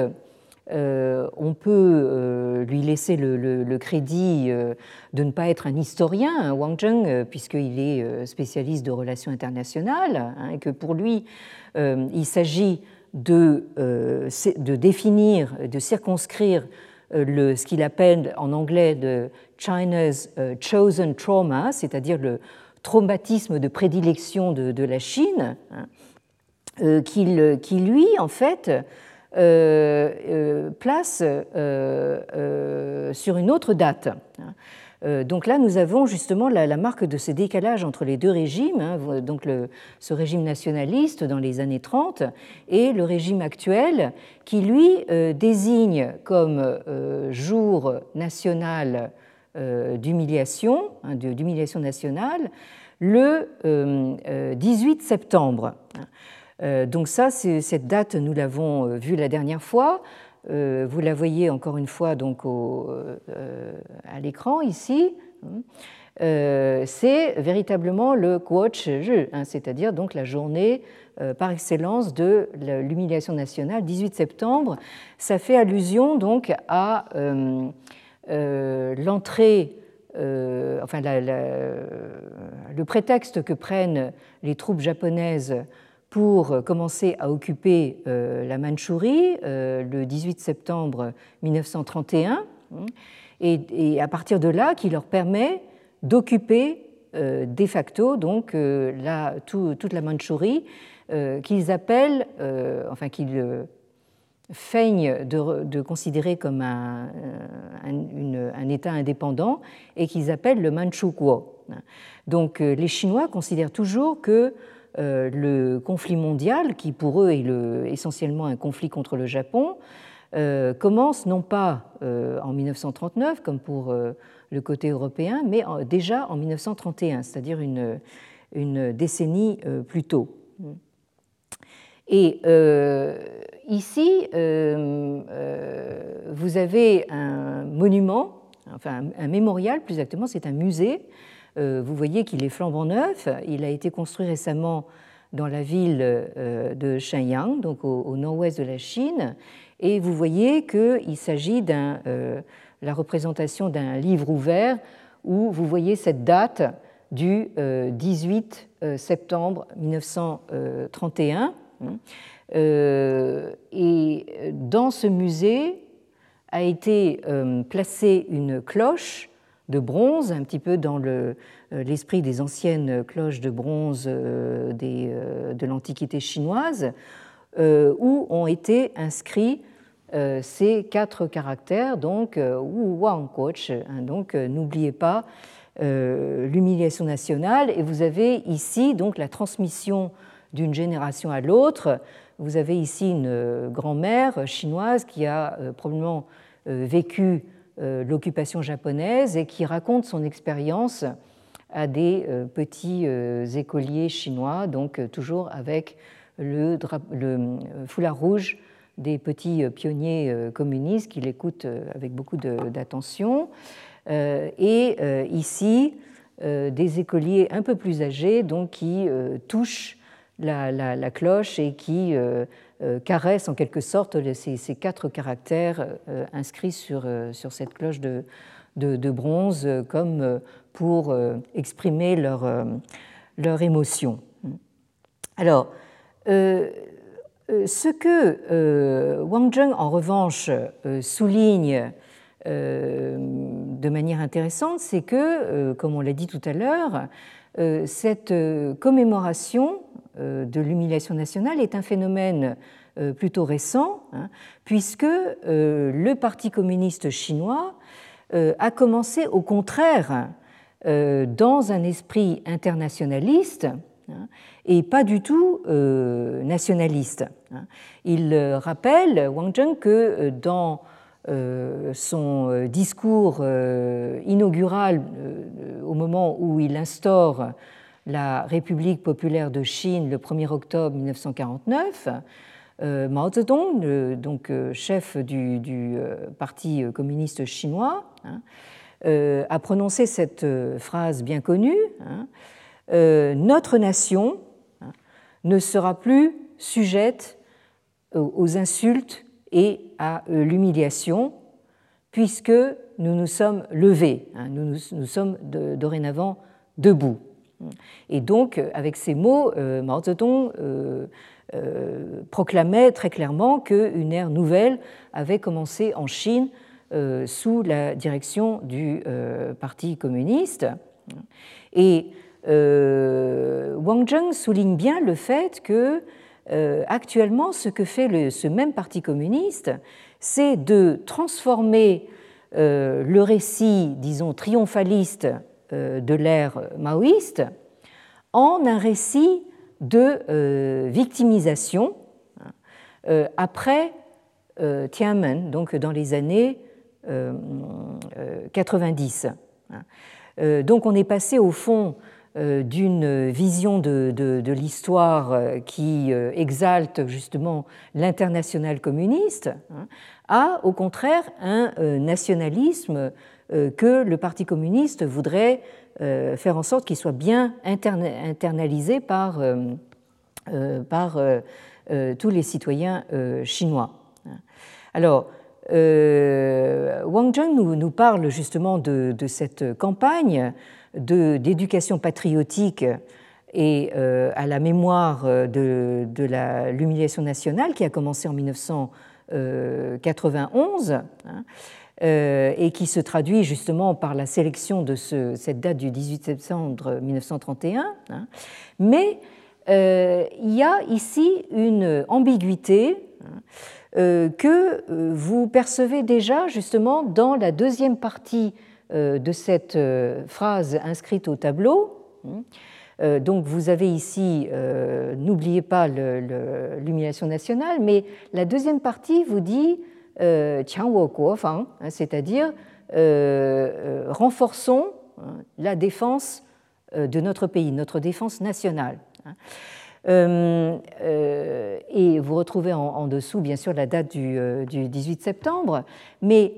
on peut lui laisser le, crédit de ne pas être un historien, hein, Wang Zheng, puisqu'il est spécialiste de relations internationales, hein, et que pour lui, il s'agit de, euh, définir, de circonscrire euh, le, ce qu'il appelle en anglais de China's euh, chosen trauma, c'est-à-dire le traumatisme de prédilection de, la Chine, hein, qui, lui, en fait, place sur une autre date. Euh, donc là, nous avons justement la, marque de ce décalage entre les deux régimes, hein, donc ce régime nationaliste dans les années 30 et le régime actuel qui, lui, euh, désigne comme euh, jour national d'humiliation, hein, d'humiliation nationale, le 18 septembre. Donc ça, cette date, nous l'avons vue la dernière fois. Euh, vous la voyez encore une fois donc euh, à l'écran ici. Euh, c'est véritablement le Guochi hein, c'est-à-dire donc la journée par excellence de l'humiliation nationale, 18 septembre. Ça fait allusion donc à l'entrée, enfin le prétexte que prennent les troupes japonaises pour commencer à occuper euh, la Mandchourie euh, le 18 septembre 1931, hein, et, à partir de là, qui leur permet d'occuper euh, de facto donc toute la Mandchourie, qu'ils appellent, enfin qu'ils feignent de, considérer comme un, un, État indépendant et qu'ils appellent le Manchukuo. Donc les Chinois considèrent toujours que le conflit mondial, qui pour eux est essentiellement un conflit contre le Japon, euh, commence non pas euh, en 1939 comme pour le côté européen, mais déjà en 1931, c'est-à-dire une, décennie plus tôt. Et ici, vous avez un monument, enfin un mémorial plus exactement, c'est un musée euh, vous voyez qu'il est flambant neuf. Il a été construit récemment dans la ville euh, de Shenyang, donc au, nord-ouest de la Chine. Et vous voyez qu'il s'agit de euh, la représentation d'un livre ouvert où vous voyez cette date du 18 septembre 1931. Et dans ce musée a été placée une cloche de bronze, un petit peu dans euh, l'esprit des anciennes cloches de bronze euh, euh, de l'Antiquité chinoise, où ont été inscrits ces quatre caractères, donc Wu Wang hein, donc n'oubliez pas l'humiliation nationale, et vous avez ici donc la transmission d'une génération à l'autre. Vous avez ici une grand-mère chinoise qui a probablement vécu l'occupation japonaise et qui raconte son expérience à des euh, petits euh, écoliers chinois, donc toujours avec le, foulard rouge des petits pionniers communistes qui l'écoutent avec beaucoup d'attention. Et ici, des écoliers un peu plus âgés donc, qui touchent la, cloche et qui euh, caresse en quelque sorte ces, quatre caractères euh, inscrits sur, euh, sur cette cloche de, bronze comme pour exprimer leur, leur émotion. Alors, ce que Wang Zheng, en revanche, souligne de manière intéressante, c'est que, comme on l'a dit tout à l'heure, cette commémoration euh, de l'humiliation nationale est un phénomène euh, plutôt récent, hein, puisque euh, le Parti communiste chinois a commencé au contraire dans un esprit internationaliste hein, et pas du tout nationaliste. Hein. Il rappelle, Wang Zheng, que dans son discours inaugural au moment où il instaure la République populaire de Chine le 1er octobre 1949, euh, Mao Zedong, donc euh, chef du, euh, Parti communiste chinois, hein, a prononcé cette phrase bien connue hein, Notre nation hein, ne sera plus sujette aux insultes et à l'humiliation, puisque nous nous sommes levés, nous, nous, sommes dorénavant debout. Et donc, avec ces mots, Mao Zedong euh, proclamait très clairement qu'une ère nouvelle avait commencé en Chine euh, sous la direction du euh, Parti communiste. Et Wang Zheng souligne bien le fait que actuellement, ce que fait ce même Parti communiste, c'est de transformer le récit, disons, triomphaliste de l'ère maoïste en un récit de euh, victimisation euh, après euh, Tiananmen, donc dans les années 90. Donc on est passé au fond d'une vision de, l'histoire qui exalte justement l'international communiste hein, à, au contraire, un nationalisme que le Parti communiste voudrait euh, faire en sorte qu'il soit bien internalisé par, euh, euh, tous les citoyens chinois. Alors, Wang Zheng nous, parle justement de, cette campagne d'éducation patriotique et à la mémoire de, l'humiliation nationale qui a commencé en 1991. Euh, et qui se traduit justement par la sélection de cette date du 18 septembre 1931. Hein. Mais euh, il y a ici une ambiguïté hein, euh, que vous percevez déjà justement dans la deuxième partie de cette phrase inscrite au tableau. Hein. Donc vous avez ici, n'oubliez pas l'humiliation nationale, mais la deuxième partie vous dit euh, hein, c'est-à-dire euh, euh, renforçons hein, la défense de notre pays, notre défense nationale. Hein. et vous retrouvez en, dessous, bien sûr, la date du, 18 septembre. Mais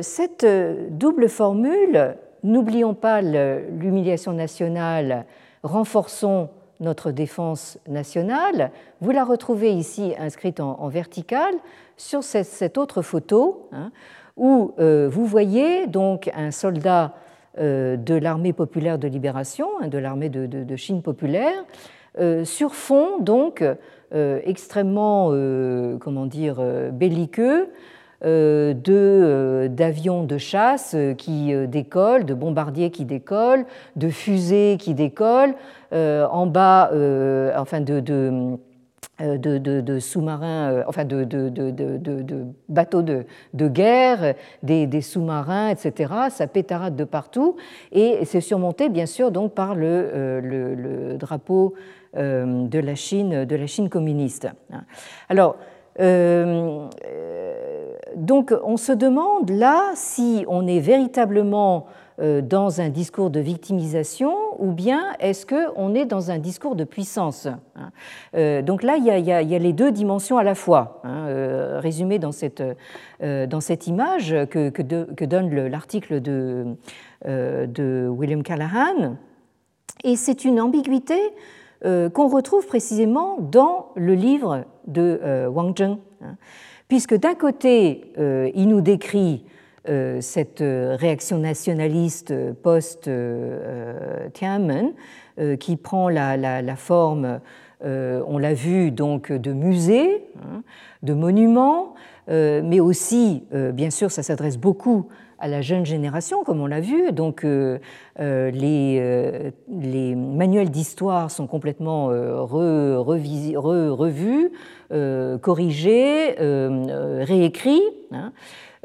cette double formule, n'oublions pas l'humiliation nationale, renforçons notre défense nationale, vous la retrouvez ici inscrite en, verticale sur cette, autre photo, hein, où euh, vous voyez donc un soldat euh, de l'armée populaire de libération, hein, de l'armée de, Chine populaire, euh, sur fond donc extrêmement, comment dire, belliqueux, d'avions de chasse qui décollent, de bombardiers qui décollent, de fusées qui décollent, en bas, enfin de euh, sous-marins, euh, enfin de, bateaux de, guerre, des, sous-marins, etc. Ça pétarade de partout et c'est surmonté bien sûr donc par le, euh, drapeau de la Chine, de la Chine communiste. Alors donc on se demande là si on est véritablement euh, dans un discours de victimisation ou bien est-ce qu'on est dans un discours de puissance hein. euh, Donc là, il y, a, les deux dimensions à la fois, hein, euh, résumées dans cette, image que, que, donne l'article de, de William Callahan. Et c'est une ambiguïté qu'on retrouve précisément dans le livre de Wang Zheng, hein. Puisque d'un côté, il nous décrit euh, cette euh, réaction nationaliste post-Tiananmen qui prend la, forme, on l'a vu, donc de musées, hein, de monuments, mais aussi, bien sûr, ça s'adresse beaucoup à la jeune génération, comme on l'a vu. Donc, les, les, manuels d'histoire sont complètement revus, corrigés, réécrits. Hein.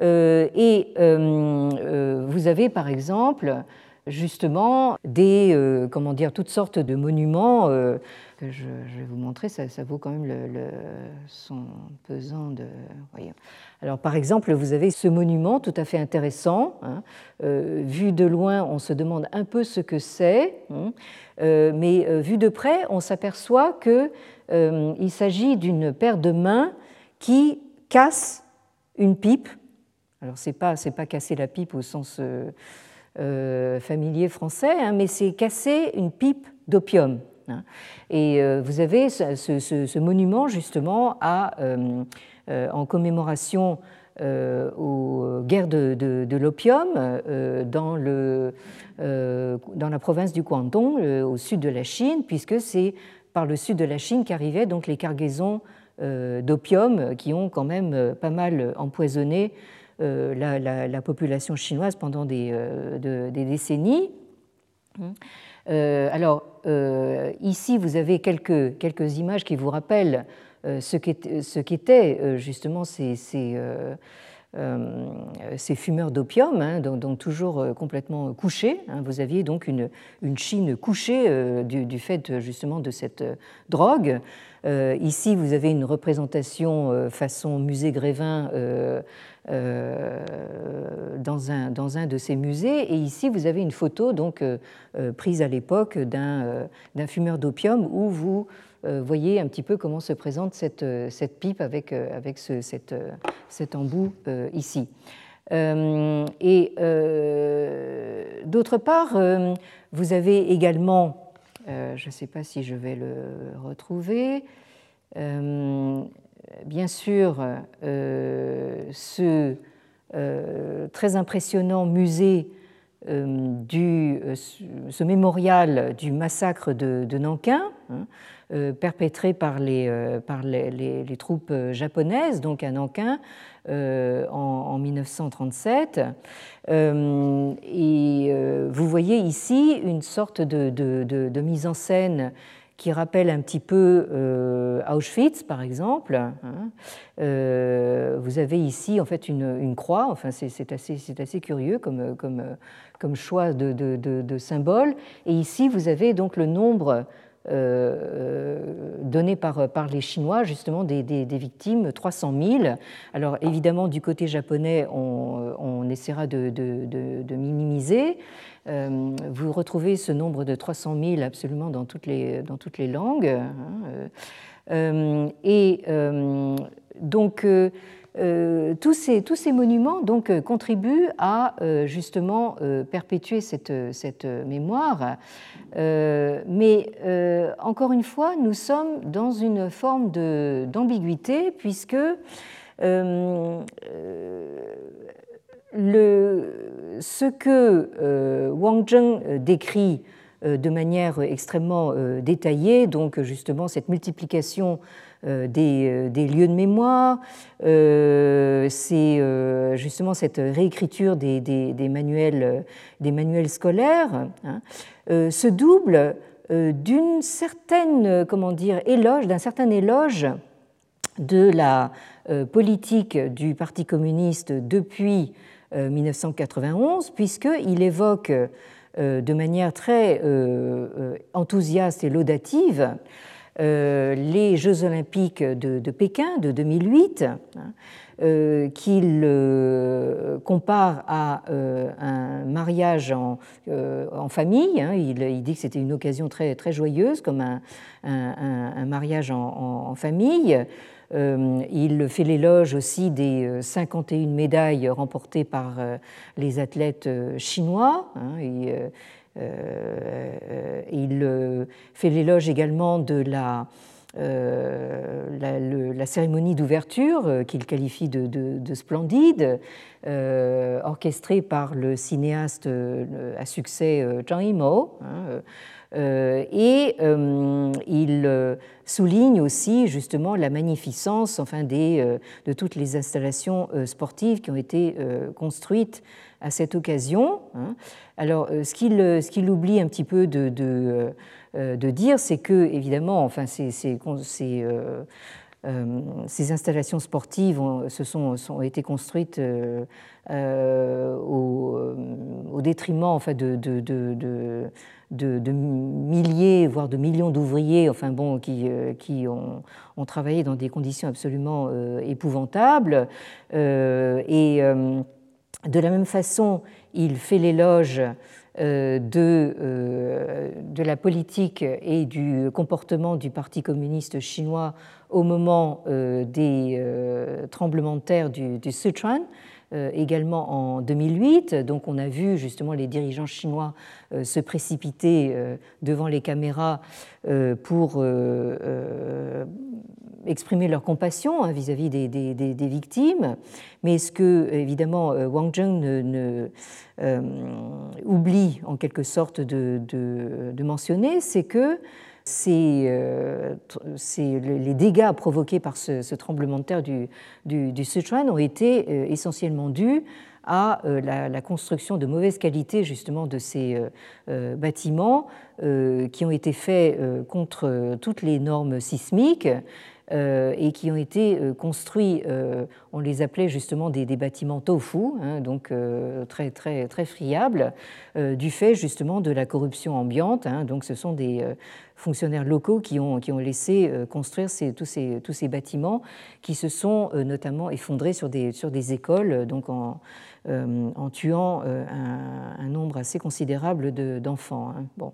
Euh, et euh, euh, vous avez par exemple justement des, comment dire, toutes sortes de monuments je, vais vous montrer. Ça, vaut quand même le, son pesant de. Alors, par exemple, vous avez ce monument tout à fait intéressant. Hein. vu de loin, on se demande un peu ce que c'est, hein. mais vu de près, on s'aperçoit qu'il s'agit d'une paire de mains qui casse une pipe. Alors, ce n'est pas, pas casser la pipe au sens euh, euh, familier français, hein, mais c'est casser une pipe d'opium. Hein. Et euh, vous avez ce, monument justement à, en commémoration aux guerres de, l'opium dans, la province du Guangdong, au sud de la Chine, puisque c'est par le sud de la Chine qu'arrivaient donc les cargaisons euh, d'opium qui ont quand même euh, pas mal empoisonné euh, la, population chinoise pendant des, décennies. Alors, ici, vous avez quelques, quelques images qui vous rappellent ce qu'étaient justement ces, ces, fumeurs d'opium, hein, donc, toujours complètement couchés. Hein. Vous aviez donc une, une Chine couchée du, fait justement de cette drogue. Euh, ici, vous avez une représentation euh, façon musée Grévin euh, dans, un, dans un de ces musées. Et ici, vous avez une photo donc, prise à l'époque d'un fumeur d'opium où vous voyez un petit peu comment se présente cette, cette pipe avec, avec ce, cette, cet embout ici. et d'autre part, vous avez également je ne sais pas si je vais le retrouver. Euh, bien sûr, euh, ce très impressionnant musée du, ce mémorial du massacre de, Nankin, hein, perpétré par, les, par les, les, troupes japonaises, donc à Nankin, en, en, 1937. Euh, et euh, vous voyez ici une sorte de, mise en scène qui rappelle un petit peu euh, Auschwitz, par exemple. Hein. vous avez ici en fait une, croix. Enfin, c'est assez, assez, curieux comme choix de, de, symbole. Et ici, vous avez donc le nombre euh, donné par, par les Chinois, justement, des, des, victimes, 300 000. Alors évidemment, du côté japonais, on, on essaiera de, de, minimiser. Euh, vous retrouvez ce nombre de 300 000 absolument dans toutes les, dans toutes les langues. Hein, euh, et donc, tous, ces, tous, ces, monuments donc, contribuent à justement perpétuer cette, cette mémoire. Euh, mais euh, encore une fois, nous sommes dans une forme d'ambiguïté puisque euh, le, ce que Wang Zheng décrit de manière extrêmement détaillée, donc justement cette multiplication des, des, lieux de mémoire, c'est justement cette réécriture des, manuels, scolaires, hein, euh, se double euh, d'une certaine, comment dire, éloge, d'un certain éloge de la euh, politique du Parti communiste depuis 1991, puisqu'il évoque de manière très enthousiaste et laudative les Jeux olympiques de, Pékin de 2008. Euh, qu'il euh, compare à euh, un mariage en, famille. Hein. Il, dit que c'était une occasion très, très joyeuse, comme un, mariage en, famille. il fait l'éloge aussi des 51 médailles remportées par les athlètes chinois. Hein. Il fait l'éloge également de la euh, la, cérémonie d'ouverture, euh, qu'il qualifie de, splendide, euh, orchestrée par le cinéaste à succès Zhang Yimou. Hein, et il souligne aussi justement la magnificence enfin, de toutes les installations sportives qui ont été construites à cette occasion. Hein. Alors, ce qu'il ce oublie un petit peu de, dire, c'est que, évidemment, enfin, c'est euh, ces installations sportives ont, se sont, ont été construites au, détriment en de, milliers, voire de millions d'ouvriers, enfin bon, qui, ont, travaillé dans des conditions absolument épouvantables. et de la même façon, il fait l'éloge euh, euh, de, la politique et du comportement du Parti communiste chinois au moment euh, des tremblements de terre du, Sichuan, également en 2008. Donc on a vu justement les dirigeants chinois se précipiter devant les caméras pour exprimer leur compassion hein, vis-à-vis des, victimes. Mais ce que, évidemment, Wang Zheng ne euh, oublie en quelque sorte de, mentionner, c'est que euh, les dégâts provoqués par ce, tremblement de terre du, Sichuan ont été euh, essentiellement dus à la, construction de mauvaise qualité justement de ces bâtiments qui ont été faits contre toutes les normes sismiques. euh, et qui ont été euh, construits, euh, on les appelait justement des, bâtiments tofu, hein, donc très, très, très friables, du fait justement de la corruption ambiante. Hein. donc ce sont des fonctionnaires locaux qui ont, qui ont laissé construire tous, ces, tous ces bâtiments qui se sont notamment effondrés sur des, sur des écoles, donc en, en tuant un, nombre assez considérable d'enfants. Hein. Bon.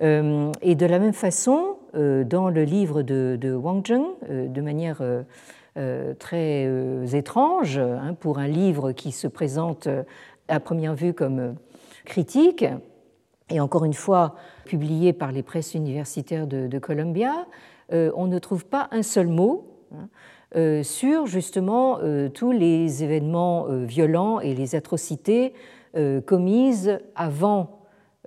Euh, et de la même façon, euh, dans le livre de, Wang Zheng, euh, de manière très étrange, hein, pour un livre qui se présente à première vue comme critique, et encore une fois publié par les presses universitaires de, Columbia, on ne trouve pas un seul mot hein, sur justement tous les événements violents et les atrocités commises avant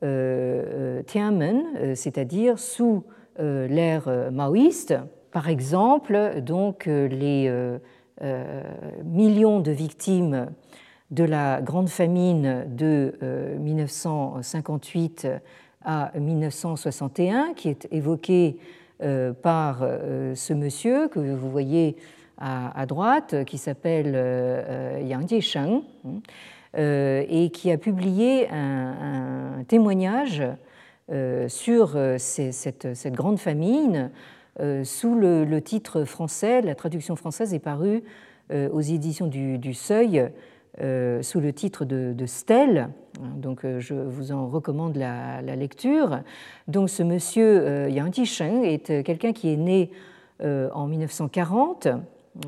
euh, euh, euh, c'est-à-dire sous l'ère maoïste. Par exemple, donc les millions de victimes de la grande famine de 1958 à 1961, qui est évoquée par ce monsieur que vous voyez à droite, qui s'appelle Yang Jisheng. Euh, et qui a publié un, témoignage euh, sur euh, cette, grande famine sous le, titre français. La traduction française est parue aux éditions du, Seuil sous le titre de, Stèle. Donc, je vous en recommande la, lecture. Donc, ce monsieur Yang Jisheng est quelqu'un qui est né en 1940.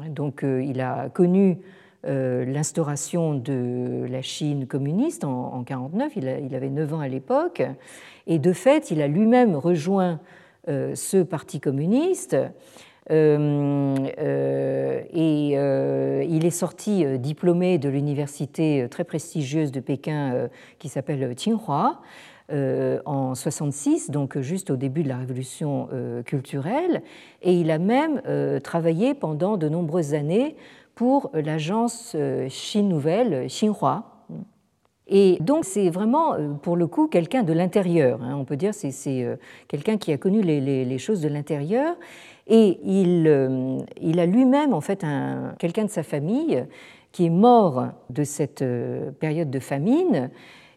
Donc, il a connu euh, l'instauration de la Chine communiste en 1949. Il, avait 9 ans à l'époque. Et de fait, il a lui-même rejoint euh, ce parti communiste. Euh, et il est sorti diplômé de l'université très prestigieuse de Pékin qui s'appelle Tsinghua en 66, donc juste au début de la révolution culturelle. Et il a même travaillé pendant de nombreuses années pour l'agence euh, Chine Nouvelle, Xinhua. Et donc c'est vraiment, euh, pour le coup, quelqu'un de l'intérieur. Hein. On peut dire c'est c'est euh, quelqu'un qui a connu les, choses de l'intérieur. Et il, il a lui-même, en fait, quelqu'un de sa famille qui est mort de cette période de famine.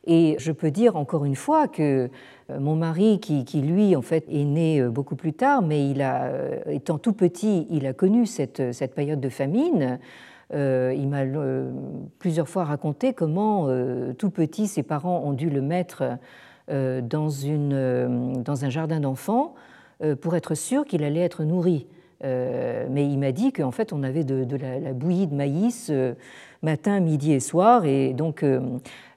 Et je peux dire encore une fois que euh, mon mari, qui, lui, en fait, est né euh, beaucoup plus tard, mais il a, euh, étant tout petit, il a connu cette, cette période de famine. il m'a plusieurs fois raconté comment, tout petit, ses parents ont dû le mettre dans, une, dans un jardin d'enfants pour être sûr qu'il allait être nourri. mais il m'a dit qu'en fait, on avait de, la, bouillie de maïs matin, midi et soir, et donc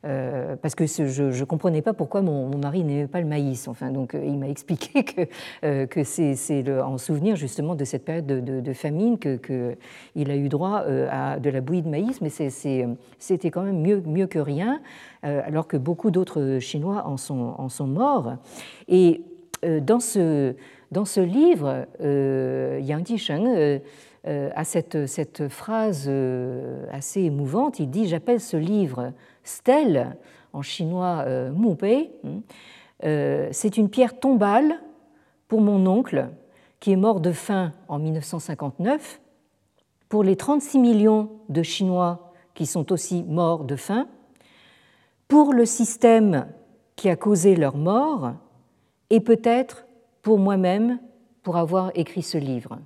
parce que je ne comprenais pas pourquoi mon, mari n'aimait pas le maïs. Enfin, donc, euh, il m'a expliqué que, euh, que c'est en souvenir justement de cette période de, famine qu'il a eu droit à de la bouillie de maïs, mais c'était quand même mieux, mieux que rien, alors que beaucoup d'autres Chinois en sont, en sont morts. Et dans, ce, dans ce livre, Yang Jisheng a cette, cette phrase assez émouvante. Il dit J'appelle ce livre stèle, en chinois euh, Mu Bei, hein, euh, c'est une pierre tombale pour mon oncle qui est mort de faim en 1959, pour les 36 millions de Chinois qui sont aussi morts de faim, pour le système qui a causé leur mort, et peut-être pour moi-même pour avoir écrit ce livre.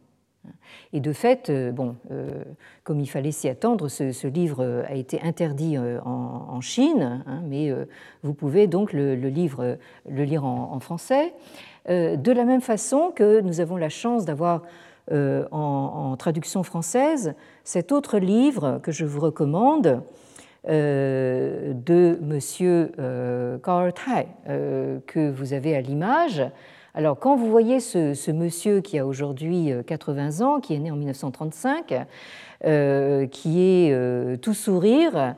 Et de fait, euh, bon, euh, comme il fallait s'y attendre, ce, livre a été interdit euh, en, Chine, hein, mais vous pouvez donc le, lire en, français. De la même façon que nous avons la chance d'avoir en, traduction française cet autre livre que je vous recommande de Monsieur Carl Tai, que vous avez à l'image, alors, quand vous voyez ce, monsieur qui a aujourd'hui 80 euh, ans, qui est né en 1935, euh, qui est euh, tout sourire,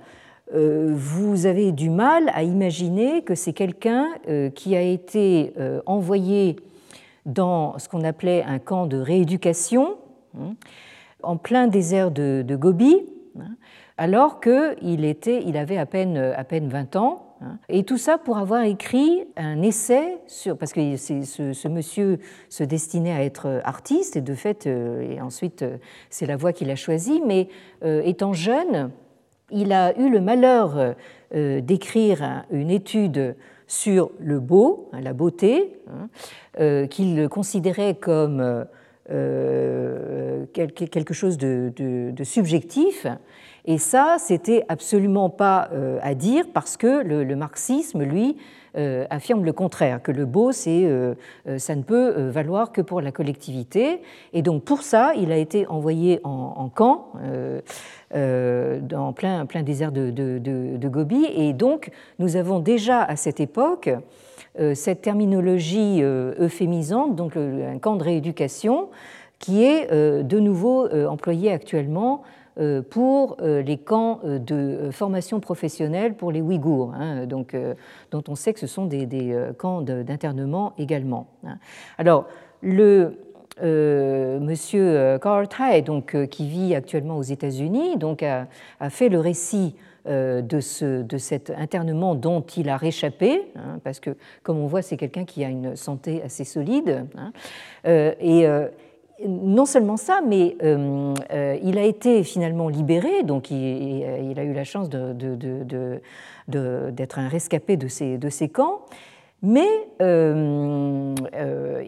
vous avez du mal à imaginer que c'est quelqu'un qui a été envoyé dans ce qu'on appelait un camp de rééducation, hein, en plein désert de, Gobi, hein, alors qu'il il avait à peine, à peine 20 ans. Et tout ça pour avoir écrit un essai sur, parce que ce, monsieur se destinait à être artiste et de fait, euh, et ensuite euh, c'est la voie qu'il a choisie, mais euh, étant jeune, il a eu le malheur d'écrire une étude sur le beau, hein, la beauté, hein, qu'il considérait comme quelque chose de subjectif et ça, c'était absolument pas euh, à dire parce que le, marxisme, lui, euh, affirme le contraire, que le beau, euh, ça ne peut valoir que pour la collectivité. Et donc pour ça, il a été envoyé en, camp, dans plein, plein désert de, de, Gobi. Et donc nous avons déjà à cette époque cette terminologie euphémisante, donc un camp de rééducation, qui est de nouveau employé actuellement pour euh, les camps euh, de formation professionnelle pour les Ouïghours, hein, donc, dont on sait que ce sont des, camps d'internement également. Hein. Alors, le monsieur Carl Tai, donc, qui vit actuellement aux États-Unis, a, fait le récit de, ce, de, cet internement dont il a réchappé, hein, parce que, comme on voit, c'est quelqu'un qui a une santé assez solide. et non seulement ça, mais euh, euh, il a été finalement libéré, donc il, a eu la chance d'être un rescapé de ces, camps, mais euh,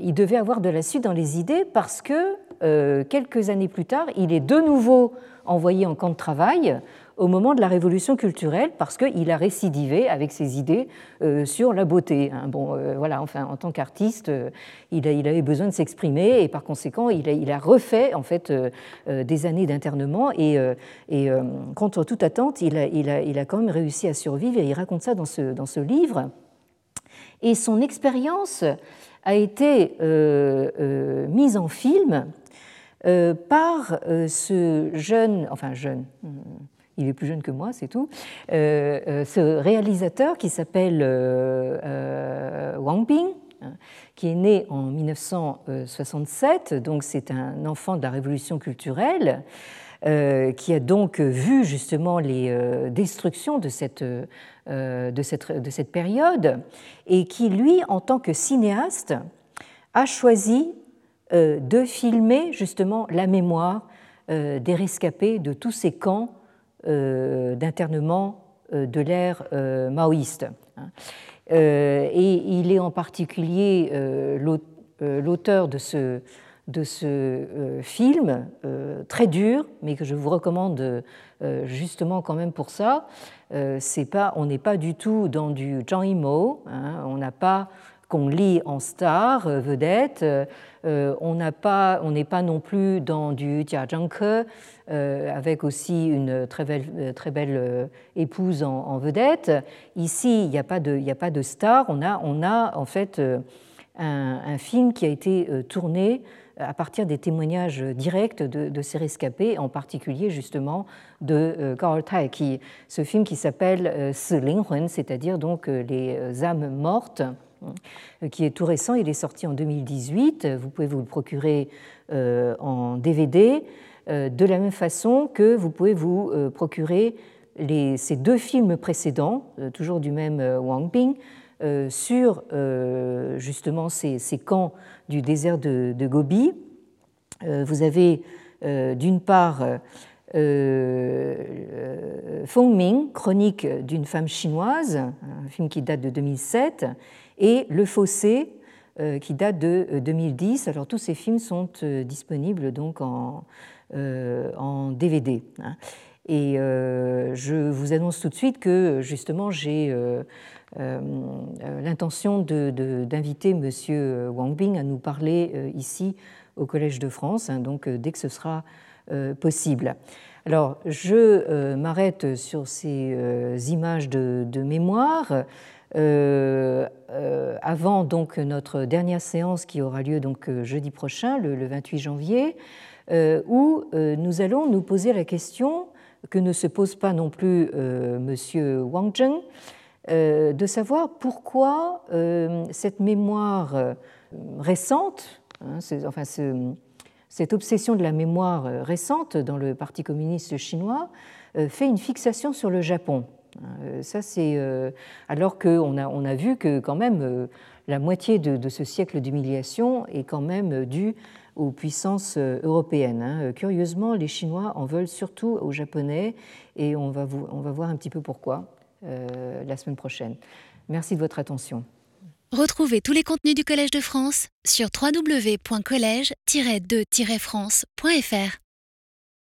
il devait avoir de la suite dans les idées parce que quelques années plus tard, il est de nouveau envoyé en camp de travail au moment de la révolution culturelle parce qu'il a récidivé avec ses idées euh, sur la beauté. Hein. Bon, euh, voilà, enfin, en tant qu'artiste, euh, il, avait besoin de s'exprimer et par conséquent, il a, refait en fait des années d'internement et, contre toute attente, il a, quand même réussi à survivre et il raconte ça dans ce, dans ce livre. Et son expérience a été mise en film par ce jeune, enfin jeune, il est plus jeune que moi, c'est tout, euh, euh, ce réalisateur qui s'appelle euh, Wang Ping, hein, qui est né en 1967, donc c'est un enfant de la révolution culturelle, qui a donc vu justement les destructions de cette, de, cette, de cette période, et qui, lui, en tant que cinéaste, a choisi de filmer justement la mémoire des rescapés de tous ces camps d'internement euh, de l'ère euh, maoïste. Hein. Et il est en particulier l'auteur de ce, film très dur, mais que je vous recommande justement quand même pour ça. Pas, on n'est pas du tout dans du Zhang Yimou, hein, on n'a pas qu'on lit en star, vedette, on n'est pas, non plus dans du Jia Zhangke, euh, avec aussi une très belle, euh, euh, épouse en, vedette. Ici, il n'y a, pas de, a pas de star, on a, en fait un, film qui a été tourné à partir des témoignages directs de, ces rescapés, en particulier justement de Tai, qui, ce film qui s'appelle Si Linghun, c'est-à-dire donc les âmes mortes, qui est tout récent, il est sorti en 2018, vous pouvez vous le procurer en DVD. Euh, de la même façon que vous pouvez vous euh, procurer ces deux films précédents, euh, toujours du même Wang Ping, sur justement ces, camps du désert de, Gobi. vous avez d'une part Feng Ming, chronique d'une femme chinoise, un film qui date de 2007, et Le Fossé, qui date de 2010. Alors tous ces films sont disponibles donc en, DVD. Hein. Et euh, je vous annonce tout de suite que justement j'ai euh, euh, l'intention d'inviter M. Wang Bing à nous parler ici au Collège de France, hein, donc dès que ce sera possible. Alors, je m'arrête sur ces images de, mémoire. Avant donc notre dernière séance qui aura lieu donc jeudi prochain, le, le 28 janvier, où nous allons nous poser la question que ne se pose pas non plus euh, M. Wang Zheng, euh, de savoir pourquoi euh, cette mémoire récente, hein, enfin cette obsession de la mémoire récente dans le Parti communiste chinois fait une fixation sur le Japon. Ça, c'est alors qu'on a, on a vu que quand même la moitié de, ce siècle d'humiliation est quand même due aux puissances euh, européennes. Hein. Euh, curieusement, les Chinois en veulent surtout aux Japonais et on va, on va voir un petit peu pourquoi euh, la semaine prochaine. Merci de votre attention. Retrouvez tous les contenus du Collège de France sur www.colège-2-france.fr.